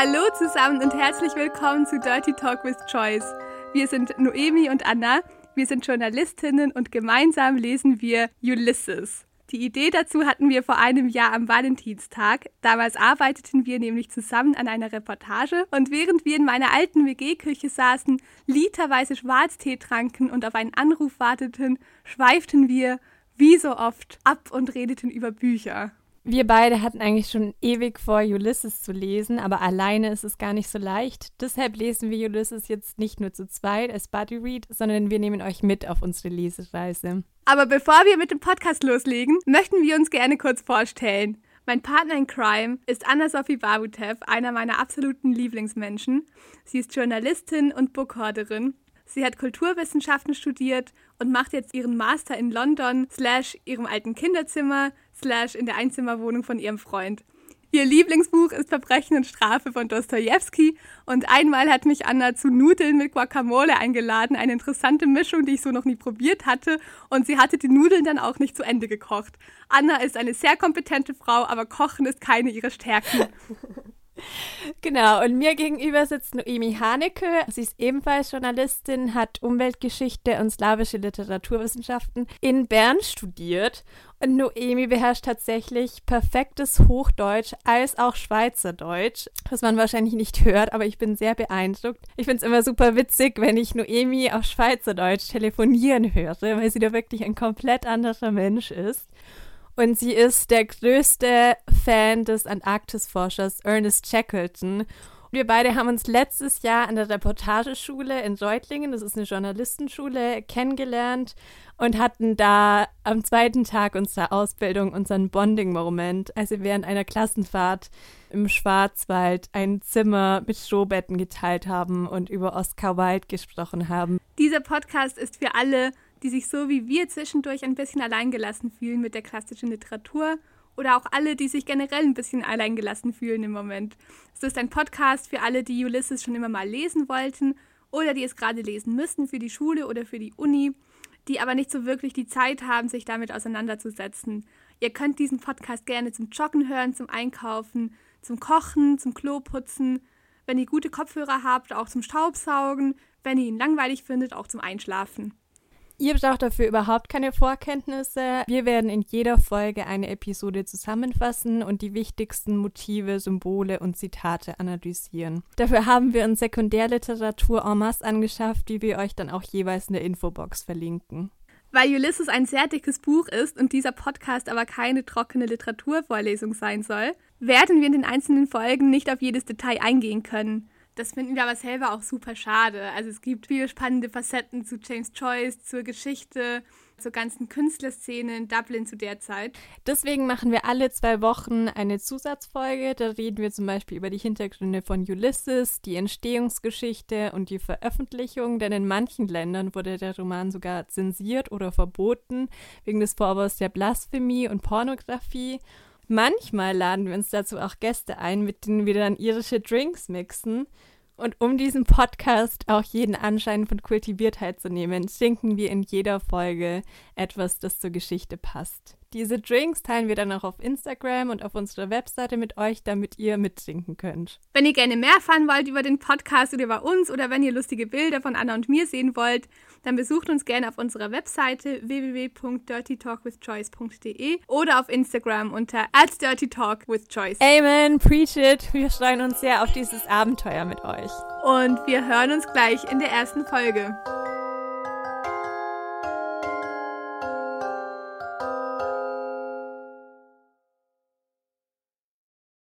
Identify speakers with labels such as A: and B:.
A: Hallo zusammen und herzlich willkommen zu Dirty Talk with Choice. Wir sind Noemi und Anna, wir sind Journalistinnen und gemeinsam lesen wir Ulysses. Die Idee dazu hatten wir vor einem Jahr am Valentinstag. Damals arbeiteten wir nämlich zusammen an einer Reportage und während wir in meiner alten WG-Küche saßen, literweise Schwarztee tranken und auf einen Anruf warteten, schweiften wir, wie so oft, ab und redeten über Bücher.
B: Wir beide hatten eigentlich schon ewig vor, Ulysses zu lesen, aber alleine ist es gar nicht so leicht. Deshalb lesen wir Ulysses jetzt nicht nur zu zweit als Buddy Read, sondern wir nehmen euch mit auf unsere Lesereise.
A: Aber bevor wir mit dem Podcast loslegen, möchten wir uns gerne kurz vorstellen. Mein Partner in Crime ist Anna-Sophie Babutev, einer meiner absoluten Lieblingsmenschen. Sie ist Journalistin und Bookhoarderin. Sie hat Kulturwissenschaften studiert und macht jetzt ihren Master in London, slash ihrem alten Kinderzimmer, slash in der Einzimmerwohnung von ihrem Freund. Ihr Lieblingsbuch ist Verbrechen und Strafe von Dostoevsky und einmal hat mich Anna zu Nudeln mit Guacamole eingeladen, eine interessante Mischung, die ich so noch nie probiert hatte und sie hatte die Nudeln dann auch nicht zu Ende gekocht. Anna ist eine sehr kompetente Frau, aber Kochen ist keine ihrer Stärken.
B: Genau, und mir gegenüber sitzt Noemi Haneke. Sie ist ebenfalls Journalistin, hat Umweltgeschichte und slawische Literaturwissenschaften in Bern studiert. Und Noemi beherrscht tatsächlich perfektes Hochdeutsch als auch Schweizerdeutsch, was man wahrscheinlich nicht hört, aber ich bin sehr beeindruckt. Ich finde es immer super witzig, wenn ich Noemi auf Schweizerdeutsch telefonieren höre, weil sie da wirklich ein komplett anderer Mensch ist. Und sie ist der größte Fan des Antarktisforschers Ernest Shackleton. Wir beide haben uns letztes Jahr an der Reportageschule in Reutlingen, das ist eine Journalistenschule, kennengelernt und hatten da am zweiten Tag unserer Ausbildung unseren Bonding-Moment, als wir während einer Klassenfahrt im Schwarzwald ein Zimmer mit Strohbetten geteilt haben und über Oscar Wilde gesprochen haben.
A: Dieser Podcast ist für alle die sich so wie wir zwischendurch ein bisschen alleingelassen fühlen mit der klassischen Literatur oder auch alle, die sich generell ein bisschen alleingelassen fühlen im Moment. Es ist ein Podcast für alle, die Ulysses schon immer mal lesen wollten oder die es gerade lesen müssten für die Schule oder für die Uni, die aber nicht so wirklich die Zeit haben, sich damit auseinanderzusetzen. Ihr könnt diesen Podcast gerne zum Joggen hören, zum Einkaufen, zum Kochen, zum Kloputzen, wenn ihr gute Kopfhörer habt, auch zum Staubsaugen, wenn ihr ihn langweilig findet, auch zum Einschlafen.
B: Ihr braucht dafür überhaupt keine Vorkenntnisse. Wir werden in jeder Folge eine Episode zusammenfassen und die wichtigsten Motive, Symbole und Zitate analysieren. Dafür haben wir uns Sekundärliteratur en masse angeschafft, die wir euch dann auch jeweils in der Infobox verlinken.
A: Weil Ulysses ein sehr dickes Buch ist und dieser Podcast aber keine trockene Literaturvorlesung sein soll, werden wir in den einzelnen Folgen nicht auf jedes Detail eingehen können. Das finden wir aber selber auch super schade. Also es gibt viele spannende Facetten zu James Joyce, zur Geschichte, zur ganzen Künstlerszene in Dublin zu der Zeit.
B: Deswegen machen wir alle zwei Wochen eine Zusatzfolge. Da reden wir zum Beispiel über die Hintergründe von Ulysses, die Entstehungsgeschichte und die Veröffentlichung. Denn in manchen Ländern wurde der Roman sogar zensiert oder verboten wegen des Vorwurfs der Blasphemie und Pornografie. Manchmal laden wir uns dazu auch Gäste ein, mit denen wir dann irische Drinks mixen. Und um diesen Podcast auch jeden Anschein von Kultiviertheit zu nehmen, schenken wir in jeder Folge etwas, das zur Geschichte passt. Diese Drinks teilen wir dann auch auf Instagram und auf unserer Webseite mit euch, damit ihr mittrinken könnt.
A: Wenn ihr gerne mehr erfahren wollt über den Podcast oder über uns oder wenn ihr lustige Bilder von Anna und mir sehen wollt, dann besucht uns gerne auf unserer Webseite www.dirtytalkwithchoice.de oder auf Instagram unter @dirtytalkwithchoice.
B: Amen, preach it. Wir freuen uns sehr auf dieses Abenteuer mit euch.
A: Und wir hören uns gleich in der ersten Folge.